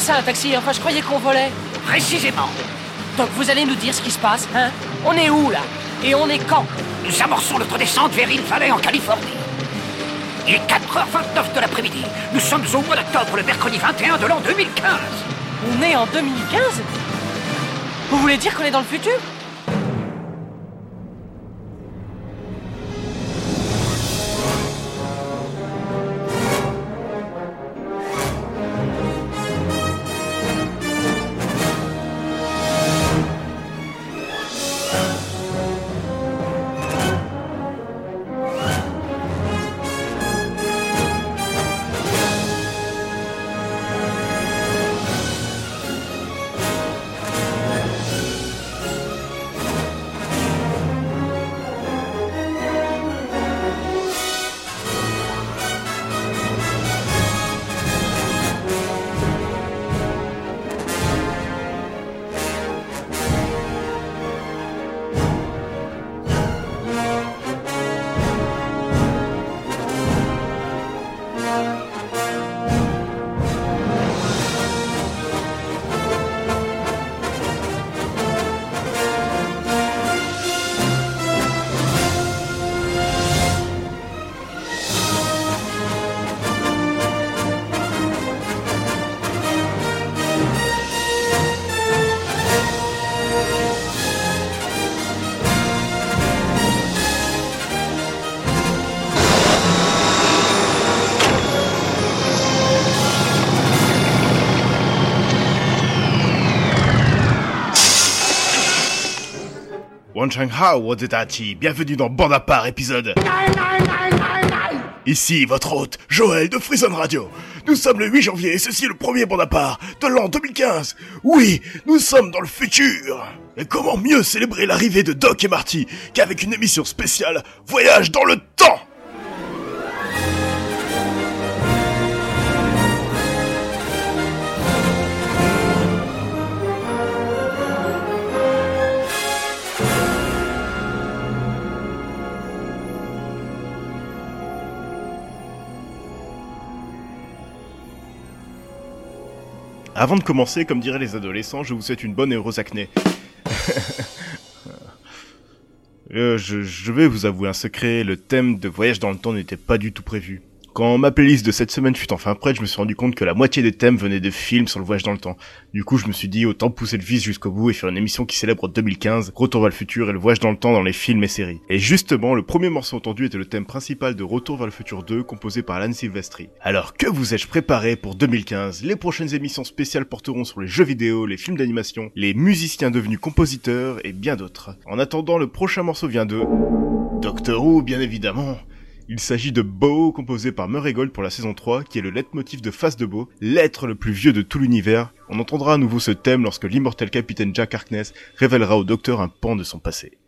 Comment ça, un taxi? Enfin, je croyais qu'on volait. Précisément. Donc vous allez nous dire ce qui se passe, hein? On est où, là? Et on est quand? Nous amorçons notre descente vers Hill Valley en Californie. Il est 4h29 de l'après-midi. Nous sommes au mois d'octobre, le mercredi 21 de l'an 2015. On est en 2015 Vous voulez dire qu'on est dans le futur? Hao Wodetachi, bienvenue dans Bande à épisode. Ici votre hôte, Joël de Frison Radio. Nous sommes le 8 janvier et ceci est le premier Bande à de l'an 2015. Oui, nous sommes dans le futur. Et comment mieux célébrer l'arrivée de Doc et Marty qu'avec une émission spéciale Voyage dans le temps? Avant de commencer, comme diraient les adolescents, je vous souhaite une bonne et heureuse acné. Euh, je, je vais vous avouer un secret, le thème de voyage dans le temps n'était pas du tout prévu. Quand ma playlist de cette semaine fut enfin prête, je me suis rendu compte que la moitié des thèmes venaient de films sur le voyage dans le temps. Du coup, je me suis dit autant pousser le vice jusqu'au bout et faire une émission qui célèbre 2015, Retour vers le futur et le voyage dans le temps dans les films et séries. Et justement, le premier morceau entendu était le thème principal de Retour vers le futur 2, composé par Alan Silvestri. Alors, que vous ai-je préparé pour 2015 Les prochaines émissions spéciales porteront sur les jeux vidéo, les films d'animation, les musiciens devenus compositeurs et bien d'autres. En attendant, le prochain morceau vient de... Doctor Who, bien évidemment. Il s'agit de Bo, composé par Murray Gold pour la saison 3, qui est le leitmotiv de Face de Bo, l'être le plus vieux de tout l'univers. On entendra à nouveau ce thème lorsque l'immortel capitaine Jack Harkness révélera au docteur un pan de son passé.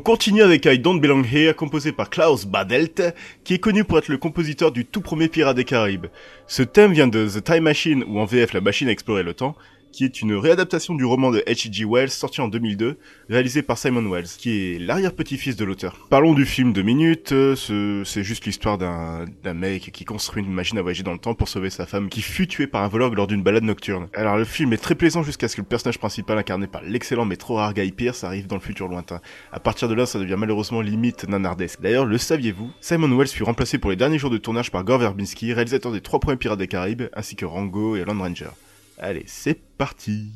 On continue avec I Don't Belong Here, composé par Klaus Badelt, qui est connu pour être le compositeur du tout premier Pirates des Caraïbes. Ce thème vient de The Time Machine, ou en VF La Machine à explorer le temps, qui est une réadaptation du roman de H.G. Wells sorti en 2002, réalisé par Simon Wells, qui est l'arrière-petit-fils de l'auteur. Parlons du film deux minutes, euh, c'est juste l'histoire d'un mec qui construit une machine à voyager dans le temps pour sauver sa femme qui fut tuée par un voleur lors d'une balade nocturne. Alors le film est très plaisant jusqu'à ce que le personnage principal incarné par l'excellent mais trop rare Guy Pearce arrive dans le futur lointain. À partir de là, ça devient malheureusement limite nanardesque. D'ailleurs, le saviez-vous? Simon Wells fut remplacé pour les derniers jours de tournage par Gore Verbinski, réalisateur des trois premiers Pirates des Caraïbes, ainsi que Rango et Land Ranger. Allez, c'est parti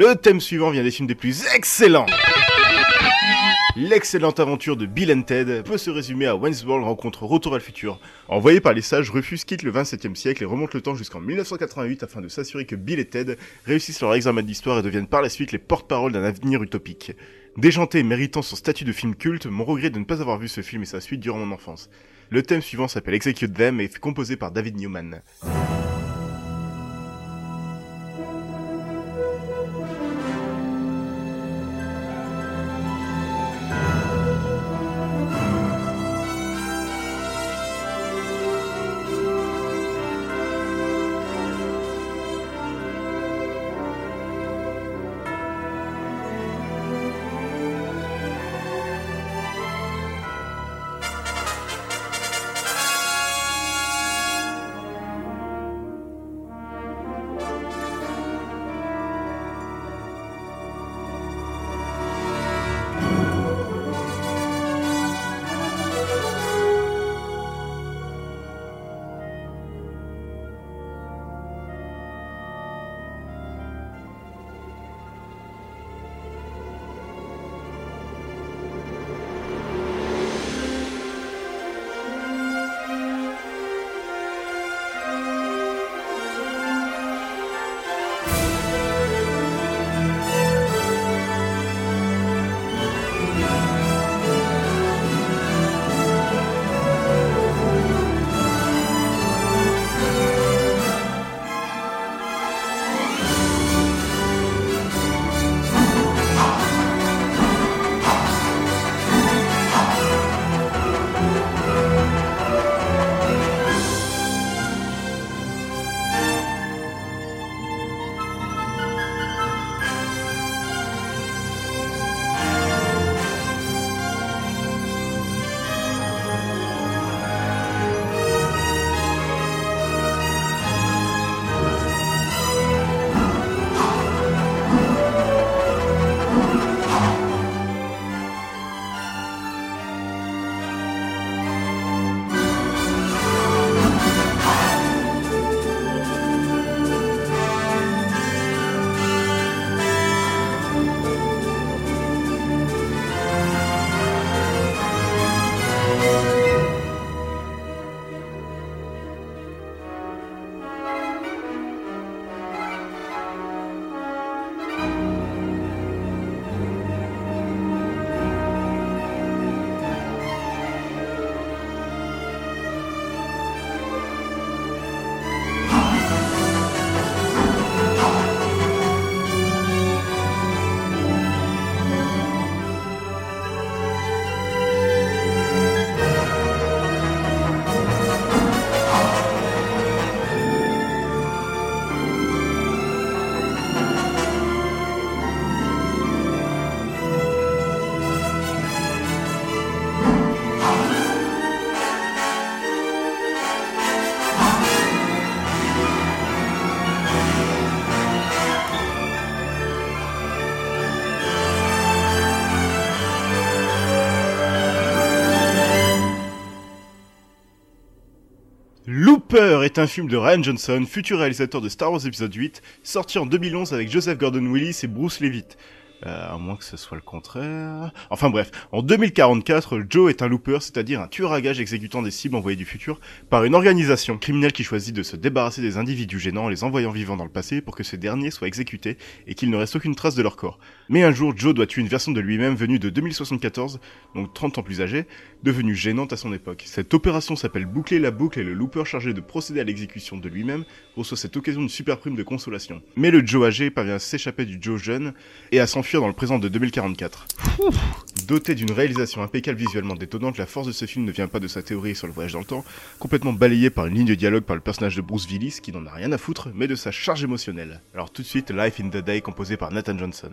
Le thème suivant vient des films des plus excellents. L'excellente aventure de Bill and Ted peut se résumer à Wayne's World rencontre Retour à le futur. Envoyé par les sages, Rufus quitte le 27e siècle et remonte le temps jusqu'en 1988 afin de s'assurer que Bill et Ted réussissent leur examen d'histoire et deviennent par la suite les porte-parole d'un avenir utopique. Déjanté et méritant son statut de film culte, mon regret de ne pas avoir vu ce film et sa suite durant mon enfance. Le thème suivant s'appelle Execute Them et est composé par David Newman. Est un film de Ryan Johnson, futur réalisateur de Star Wars épisode 8, sorti en 2011 avec Joseph Gordon-Willis et Bruce Levitt. Euh, à moins que ce soit le contraire. Enfin bref, en 2044, Joe est un looper, c'est-à-dire un tueur à gages exécutant des cibles envoyées du futur par une organisation criminelle qui choisit de se débarrasser des individus gênants en les envoyant vivants dans le passé pour que ces derniers soient exécutés et qu'il ne reste aucune trace de leur corps. Mais un jour, Joe doit tuer une version de lui-même venue de 2074, donc 30 ans plus âgée, devenue gênante à son époque. Cette opération s'appelle boucler la boucle et le looper chargé de procéder à l'exécution de lui-même reçoit cette occasion de super prime de consolation. Mais le Joe âgé parvient à s'échapper du Joe jeune et à s'enfuir dans le présent de 2044. Doté d'une réalisation impeccable visuellement détonnante, la force de ce film ne vient pas de sa théorie sur le voyage dans le temps, complètement balayée par une ligne de dialogue par le personnage de Bruce Willis qui n'en a rien à foutre, mais de sa charge émotionnelle. Alors tout de suite, Life in the Day composé par Nathan Johnson.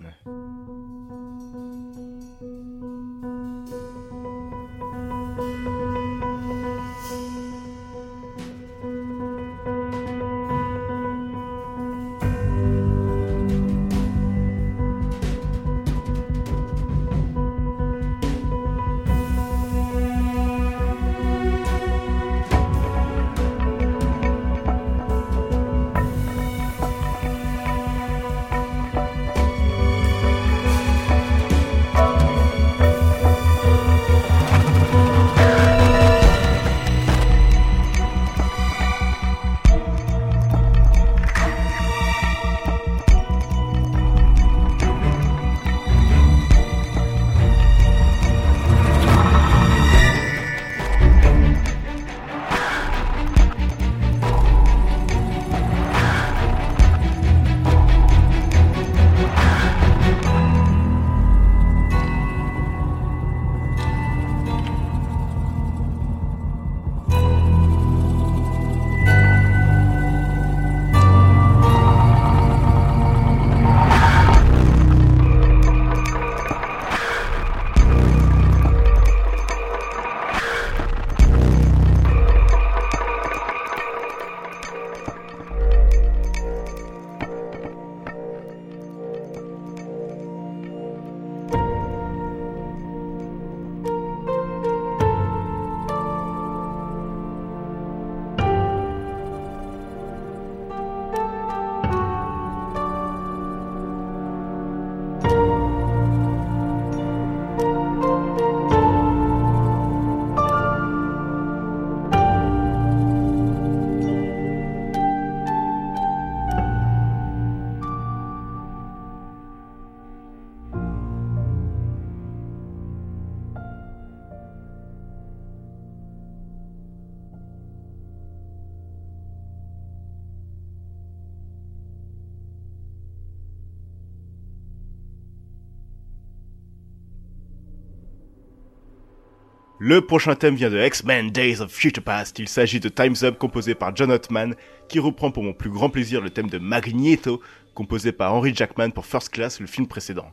Le prochain thème vient de X-Men Days of Future Past. Il s'agit de Time's Up composé par John Ottman, qui reprend pour mon plus grand plaisir le thème de Magneto, composé par Henry Jackman pour First Class, le film précédent.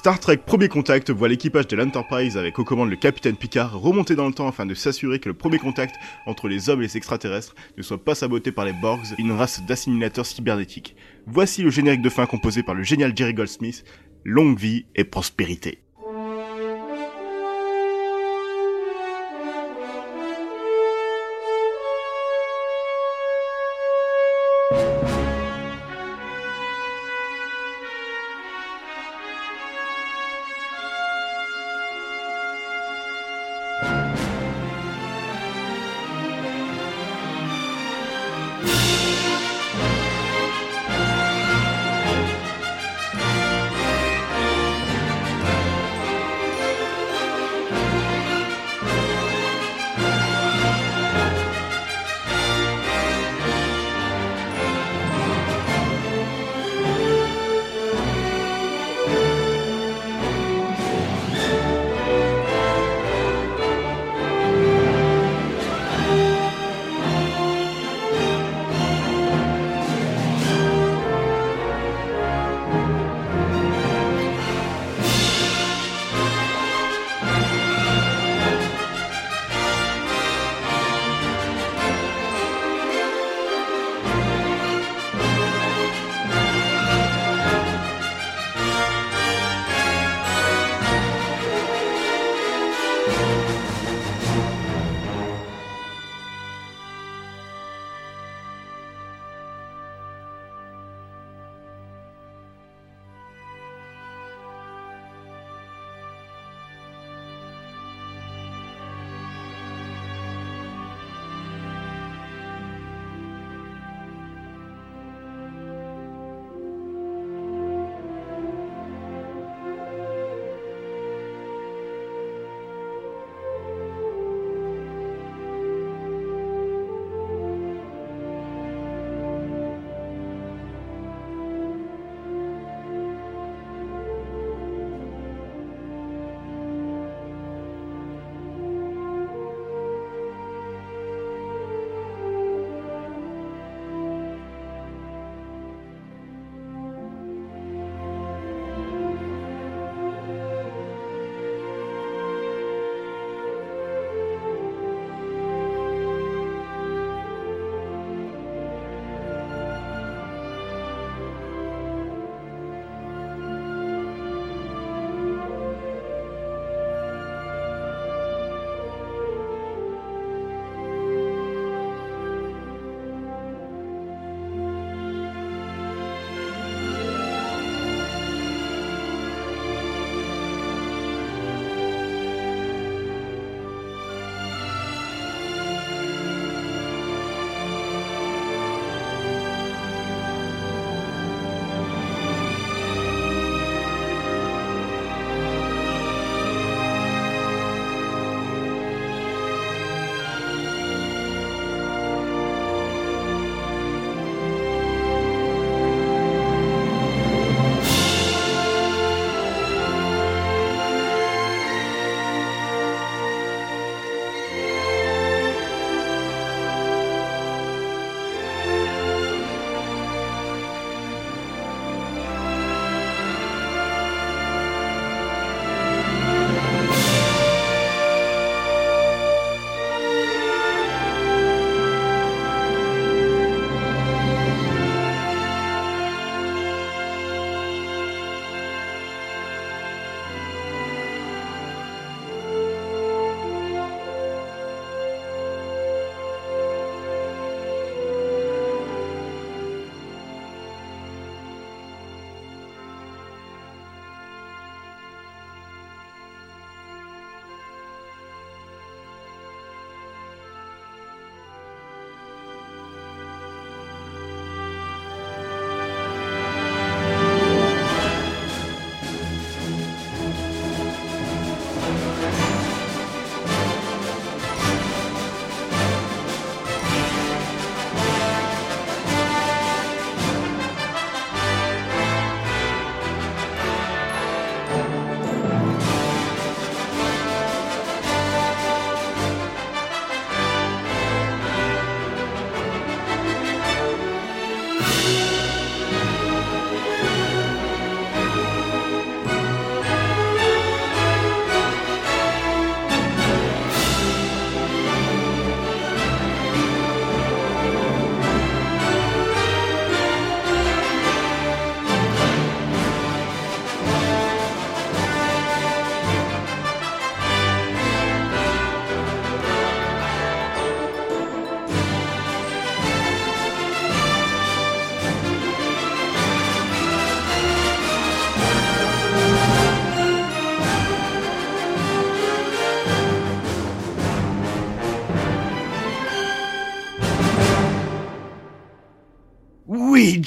Star Trek Premier Contact voit l'équipage de l'Enterprise avec aux commandes le capitaine Picard remonter dans le temps afin de s'assurer que le premier contact entre les hommes et les extraterrestres ne soit pas saboté par les Borgs, une race d'assimilateurs cybernétiques. Voici le générique de fin composé par le génial Jerry Goldsmith, longue vie et prospérité.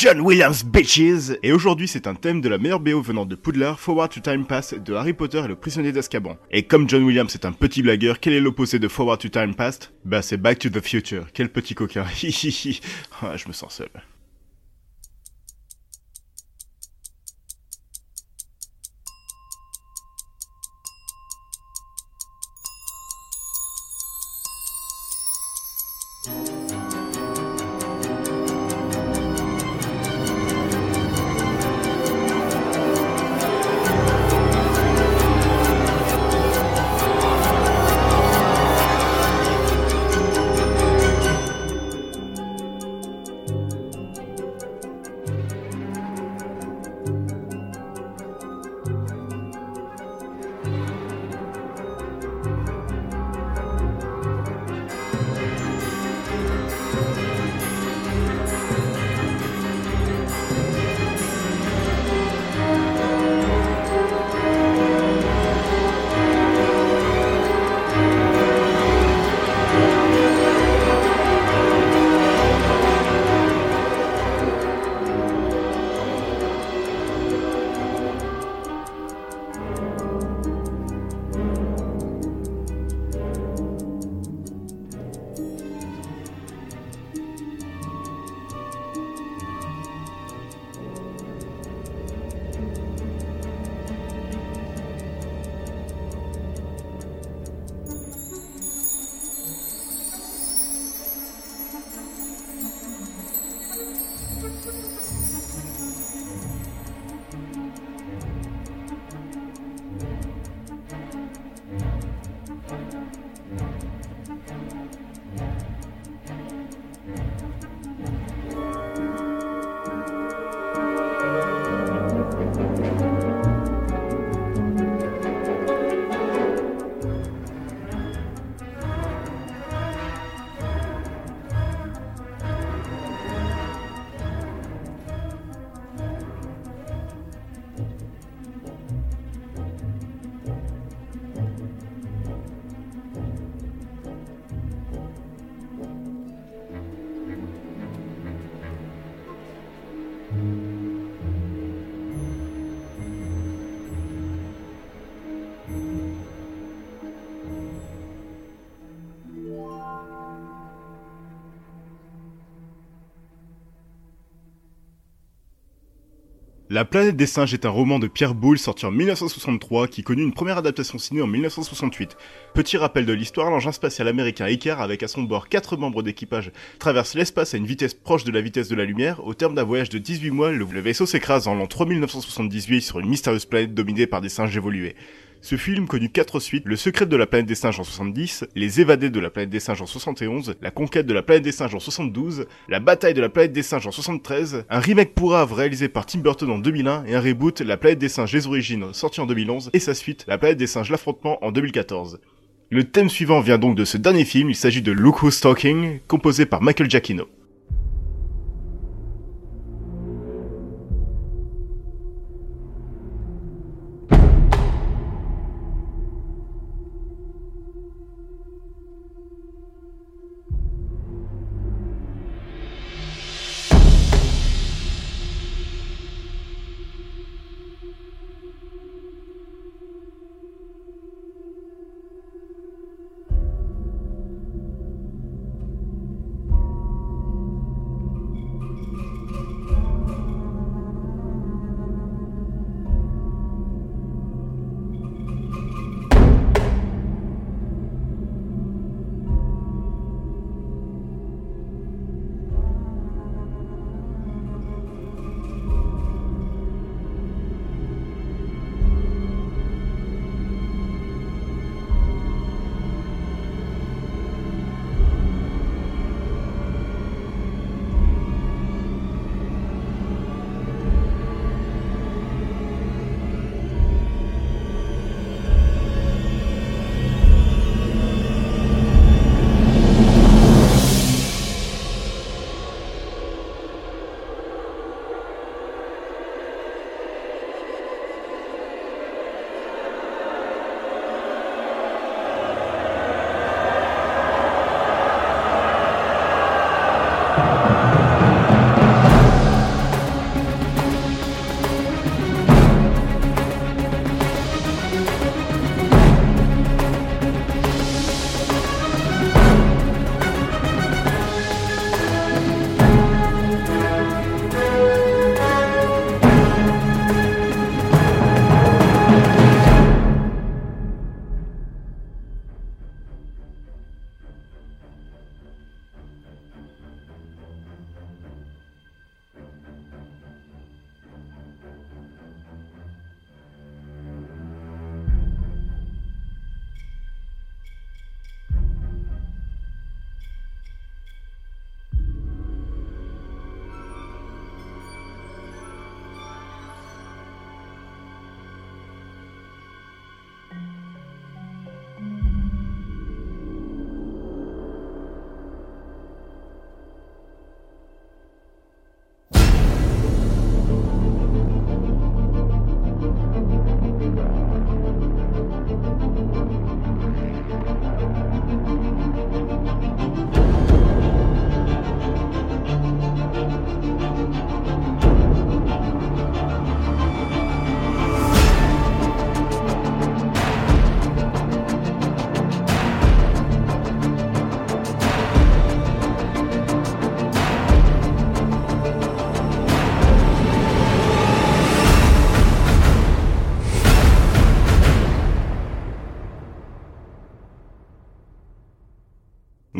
John Williams bitches. Et aujourd'hui c'est un thème de la meilleure BO venant de Poudlard, Forward to Time Past de Harry Potter et le prisonnier d'Azkaban. Et comme John Williams est un petit blagueur, quel est l'opposé de Forward to Time Past Bah c'est Back to the Future, quel petit coquin, ah, je me sens seul. La planète des singes est un roman de Pierre Boulle sorti en 1963 qui connut une première adaptation ciné en 1968. Petit rappel de l'histoire, l'engin spatial américain Icar avec à son bord 4 membres d'équipage traverse l'espace à une vitesse proche de la vitesse de la lumière. Au terme d'un voyage de 18 mois, le vaisseau s'écrase en l'an 3978 sur une mystérieuse planète dominée par des singes évolués. Ce film connut quatre suites, Le secret de la planète des singes en 70, Les évadés de la planète des singes en 71, La conquête de la planète des singes en 72, La bataille de la planète des singes en 73, un remake pourrave réalisé par Tim Burton en 2001 et un reboot La planète des singes les origines sorti en 2011 et sa suite La planète des singes l'affrontement en 2014. Le thème suivant vient donc de ce dernier film, il s'agit de Look Who's Talking, composé par Michael Giacchino.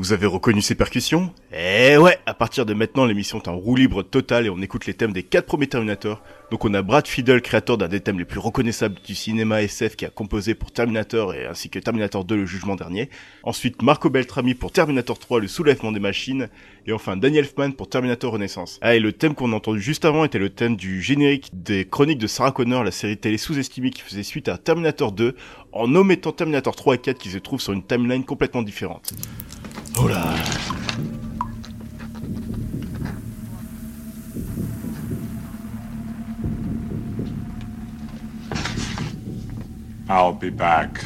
Vous avez reconnu ces percussions? Eh ouais, à partir de maintenant, l'émission est en roue libre totale et on écoute les thèmes des quatre premiers Terminators. Donc on a Brad Fiedel, créateur d'un des thèmes les plus reconnaissables du cinéma SF qui a composé pour Terminator et ainsi que Terminator 2 le jugement dernier. Ensuite Marco Beltrami pour Terminator 3 le soulèvement des machines. Et enfin Daniel Elfman pour Terminator Renaissance. Ah et le thème qu'on a entendu juste avant était le thème du générique des chroniques de Sarah Connor, la série télé sous-estimée qui faisait suite à Terminator 2, en omettant Terminator 3 et 4 qui se trouvent sur une timeline complètement différente. Oh on. I'll be back.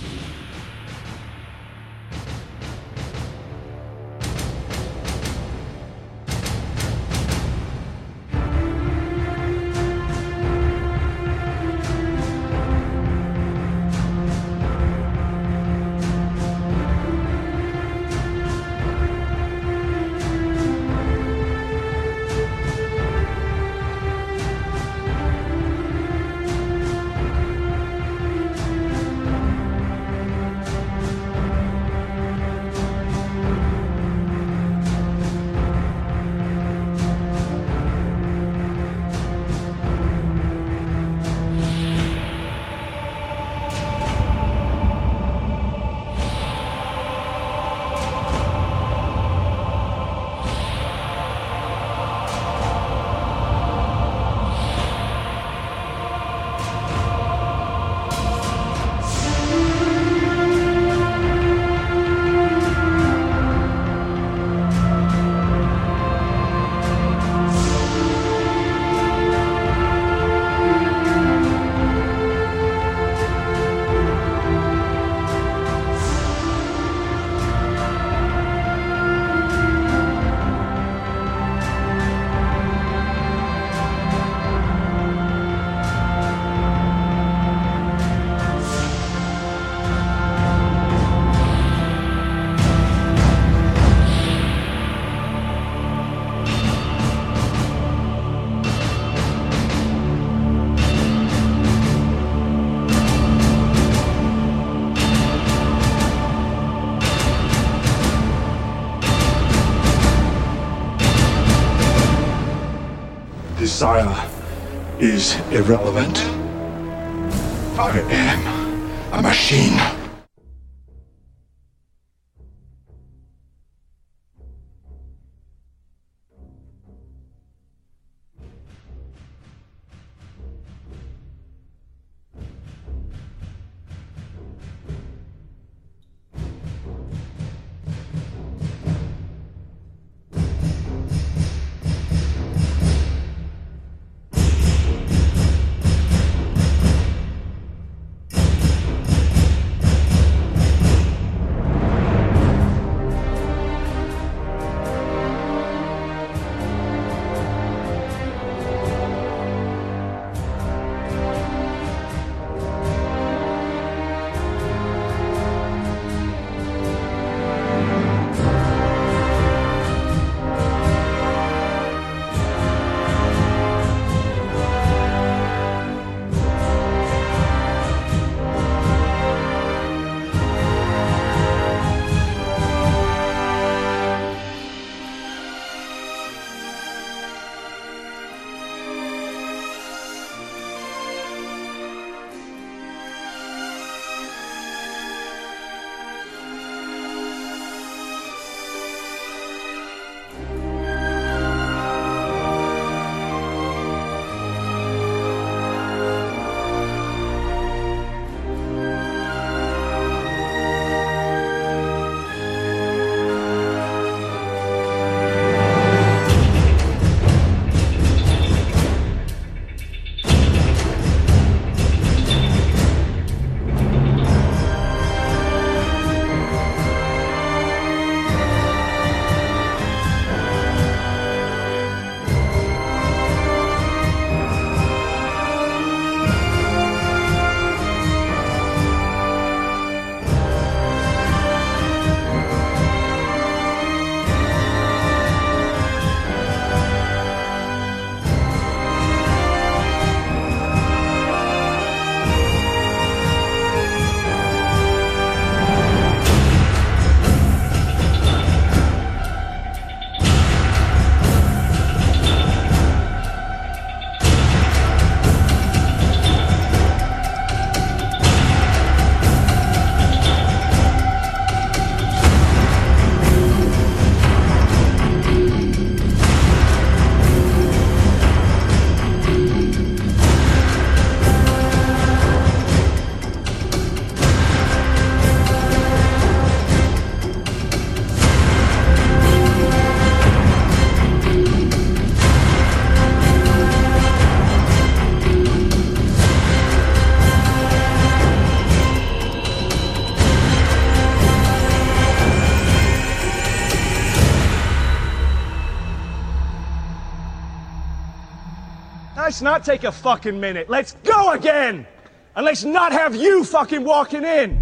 Irrelevant. Let's not take a fucking minute. Let's go again! And let's not have you fucking walking in!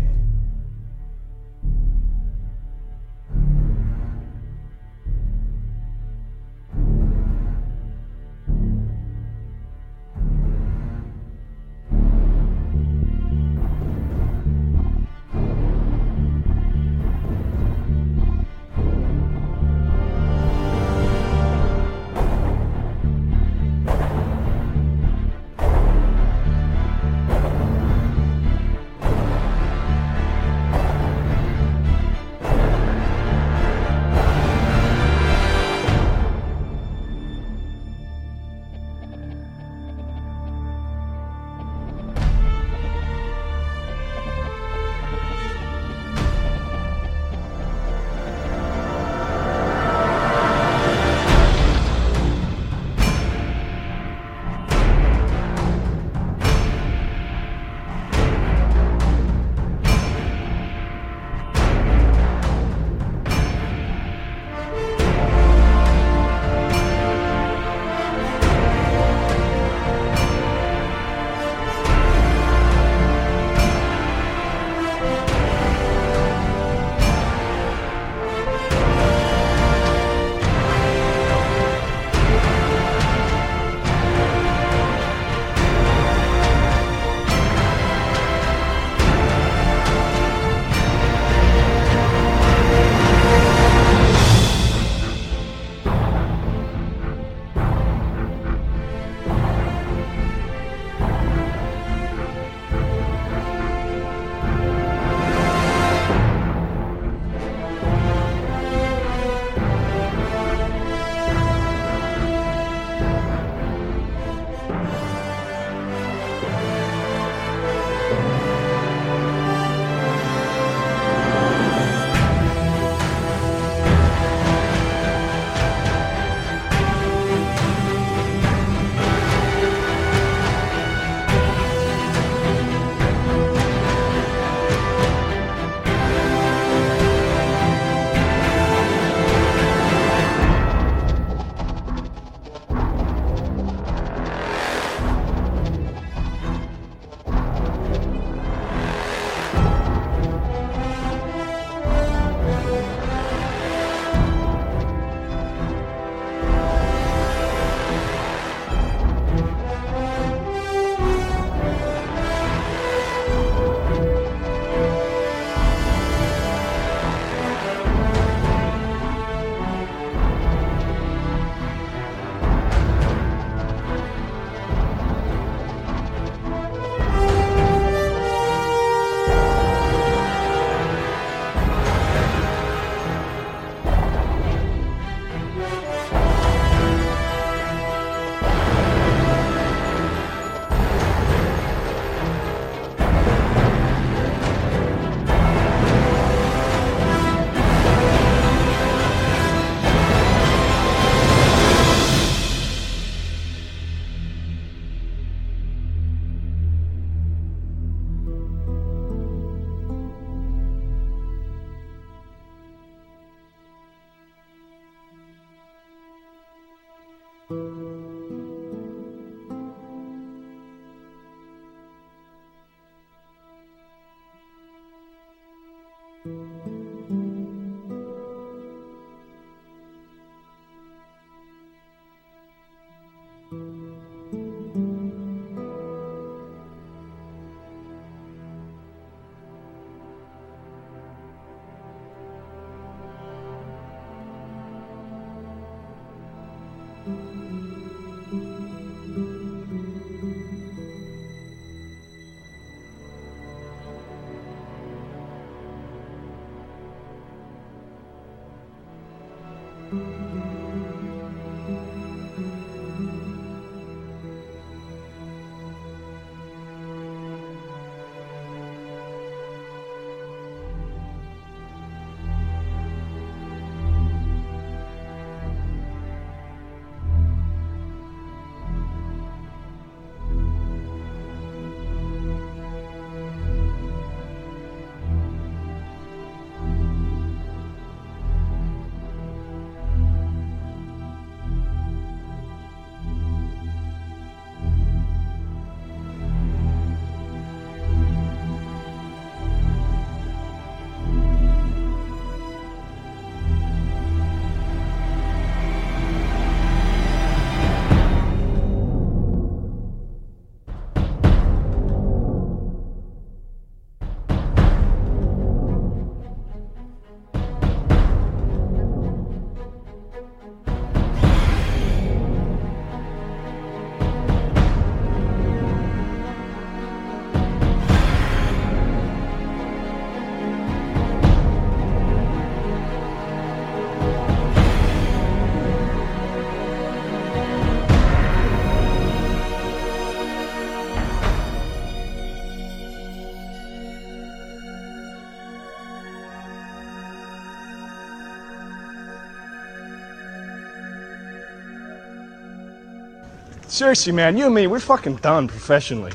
Seriously, man, you and me, we're fucking done professionally.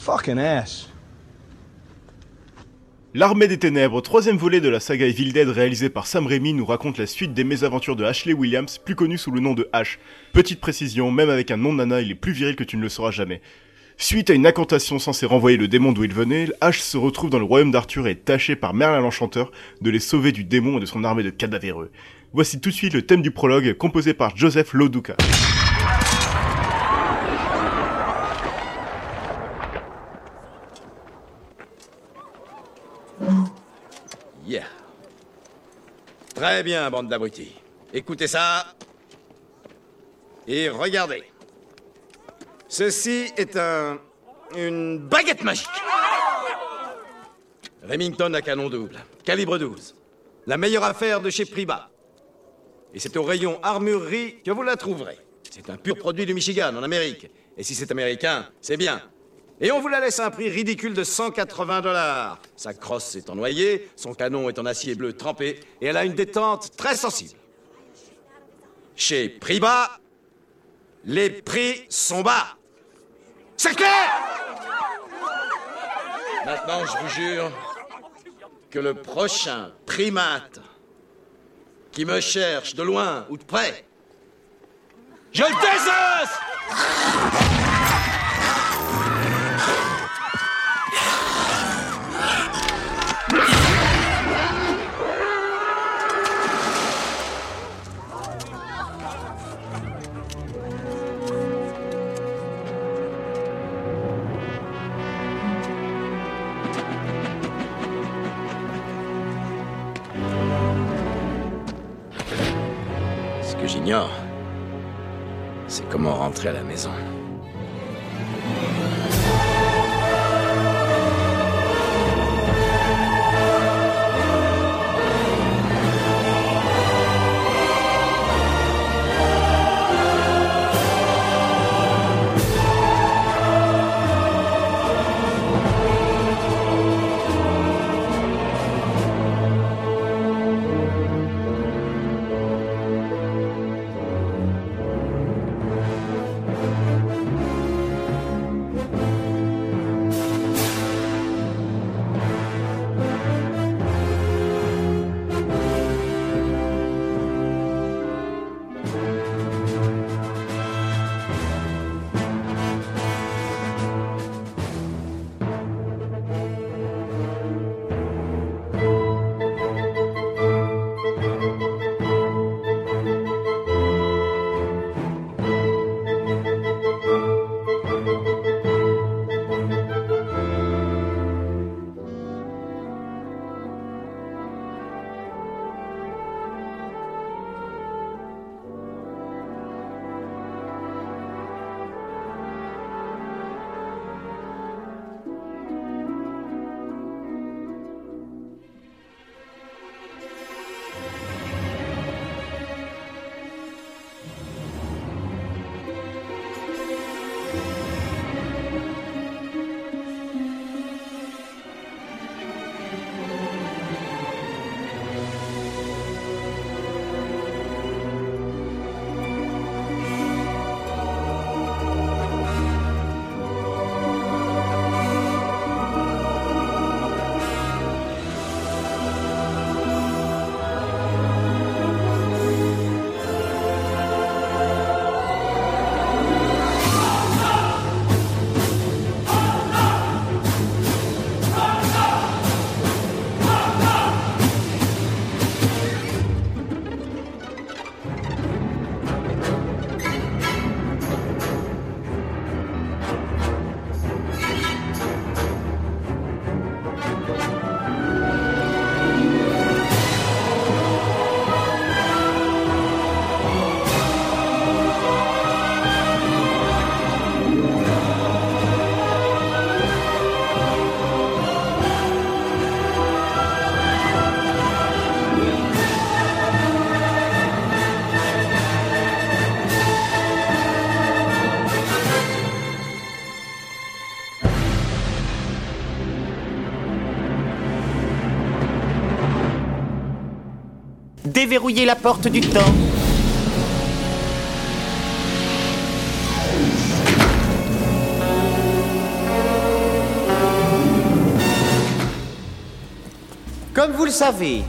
Fucking ass. L'Armée des Ténèbres, troisième volet de la saga Evil Dead réalisé par Sam Raimi, nous raconte la suite des mésaventures de Ashley Williams, plus connu sous le nom de Ash. Petite précision, même avec un nom de nana, il est plus viril que tu ne le sauras jamais. Suite à une incantation censée renvoyer le démon d'où il venait, Ash se retrouve dans le royaume d'Arthur et est tâché par Merlin l'Enchanteur de les sauver du démon et de son armée de cadavéreux. Voici tout de suite le thème du prologue, composé par Joseph Loduca. Yeah. Très bien, bande d'abrutis. Écoutez ça. Et regardez. Ceci est un. une baguette magique. Remington à canon double, calibre 12. La meilleure affaire de chez Priba. Et c'est au rayon armurerie que vous la trouverez. C'est un pur produit du Michigan, en Amérique. Et si c'est américain, c'est bien. Et on vous la laisse à un prix ridicule de 180 dollars. Sa crosse est en noyer, son canon est en acier bleu trempé, et elle a une détente très sensible. Chez Priba, les prix sont bas. C'est clair Maintenant, je vous jure que le prochain primate qui me cherche de loin ou de près, je le désosse C'est comment rentrer à la maison. Déverrouiller la porte du temps. Comme vous le savez,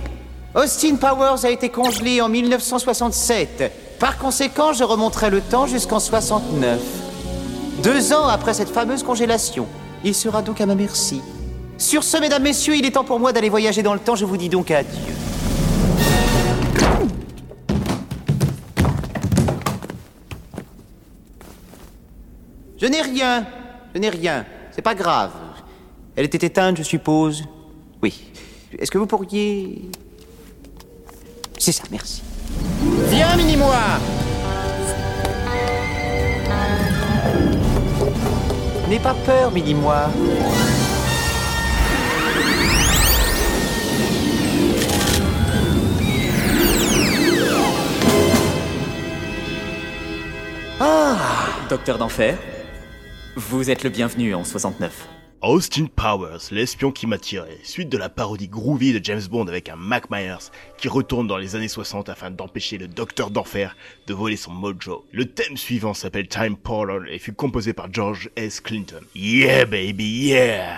Austin Powers a été congelé en 1967. Par conséquent, je remonterai le temps jusqu'en 69. Deux ans après cette fameuse congélation. Il sera donc à ma merci. Sur ce, mesdames, messieurs, il est temps pour moi d'aller voyager dans le temps. Je vous dis donc adieu. Je n'ai rien. Je n'ai rien. C'est pas grave. Elle était éteinte, je suppose. Oui. Est-ce que vous pourriez... C'est ça, merci. Viens, mini-moi N'aie pas peur, mini-moi. Ah Docteur d'enfer, vous êtes le bienvenu en 69. Austin Powers, l'espion qui m'a tiré, suite de la parodie groovy de James Bond avec un Mac Myers qui retourne dans les années 60 afin d'empêcher le Docteur d'Enfer de voler son mojo. Le thème suivant s'appelle Time Portal et fut composé par George S. Clinton. Yeah baby, yeah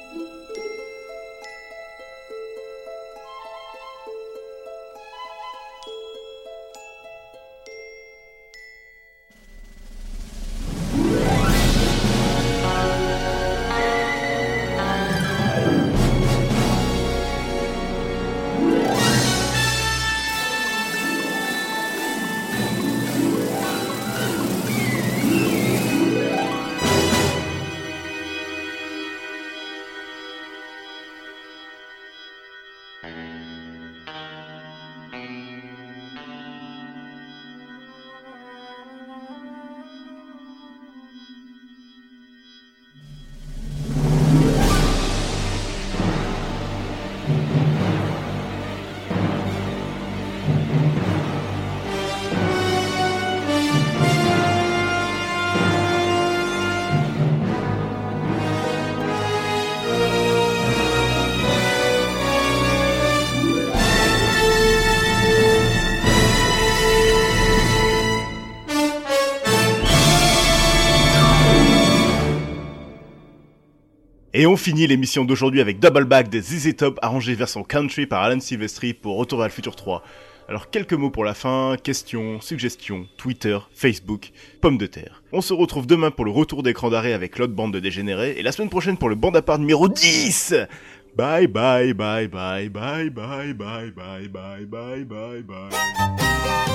Et on finit l'émission d'aujourd'hui avec Double Back des ZZ Top arrangé version country par Alan Silvestri pour Retour à le futur 3. Alors quelques mots pour la fin, questions, suggestions, Twitter, Facebook, pommes de terre. On se retrouve demain pour le retour d'écran d'arrêt avec l'autre bande de dégénérés et la semaine prochaine pour le bande à part numéro 10 Bye bye bye bye bye bye bye bye bye bye bye bye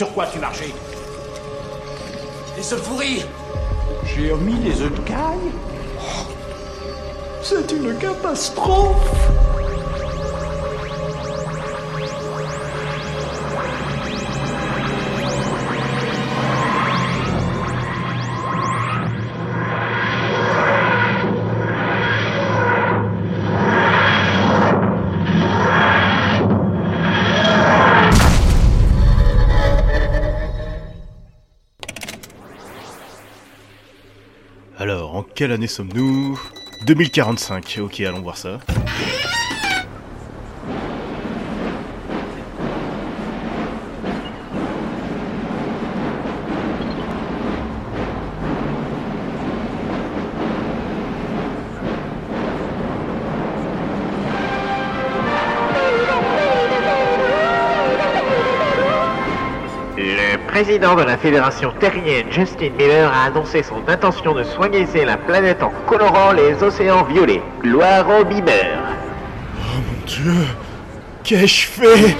Sur quoi tu marchais Les œufs pourris. J'ai omis les œufs de caille. C'est une catastrophe quelle année sommes-nous? 2045. Ok, allons voir ça. Président de la Fédération terrienne, Justin Miller, a annoncé son intention de soigner la planète en colorant les océans violets. Gloire au Bieber. Oh mon dieu Qu'ai-je fait?